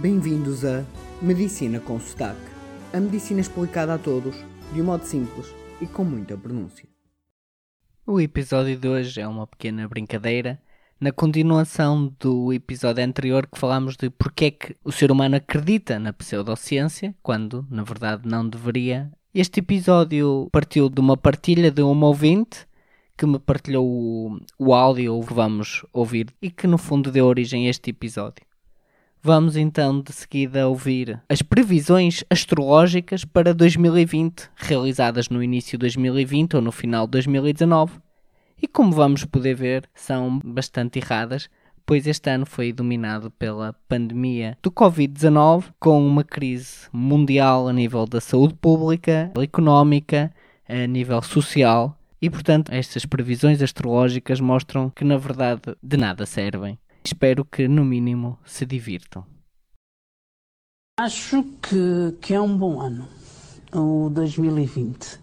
Bem-vindos a Medicina com Sotaque. A medicina explicada a todos, de um modo simples e com muita pronúncia. O episódio de hoje é uma pequena brincadeira na continuação do episódio anterior que falámos de porque é que o ser humano acredita na pseudociência, quando na verdade não deveria. Este episódio partiu de uma partilha de um ouvinte que me partilhou o, o áudio que vamos ouvir e que no fundo deu origem a este episódio. Vamos então de seguida ouvir as previsões astrológicas para 2020, realizadas no início de 2020 ou no final de 2019. E como vamos poder ver, são bastante erradas, pois este ano foi dominado pela pandemia do Covid-19, com uma crise mundial a nível da saúde pública, económica, a nível social, e portanto estas previsões astrológicas mostram que na verdade de nada servem. Espero que no mínimo se divirtam. Acho que, que é um bom ano, o 2020.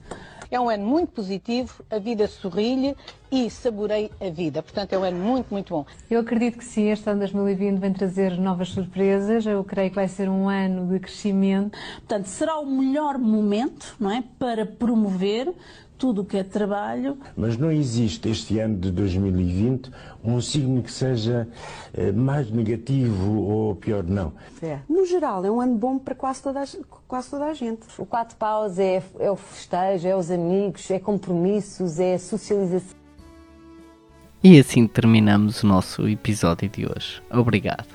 É um ano muito positivo, a vida sorri-lhe e saborei a vida. Portanto, é um ano muito, muito bom. Eu acredito que sim, este ano 2020 vem trazer novas surpresas. Eu creio que vai ser um ano de crescimento. Portanto, será o melhor momento, não é, para promover tudo o que é trabalho. Mas não existe este ano de 2020 um signo que seja eh, mais negativo ou pior, não. É. No geral, é um ano bom para quase toda a, quase toda a gente. O quatro paus é, é o festejo, é os amigos, é compromissos, é socialização. E assim terminamos o nosso episódio de hoje. Obrigado.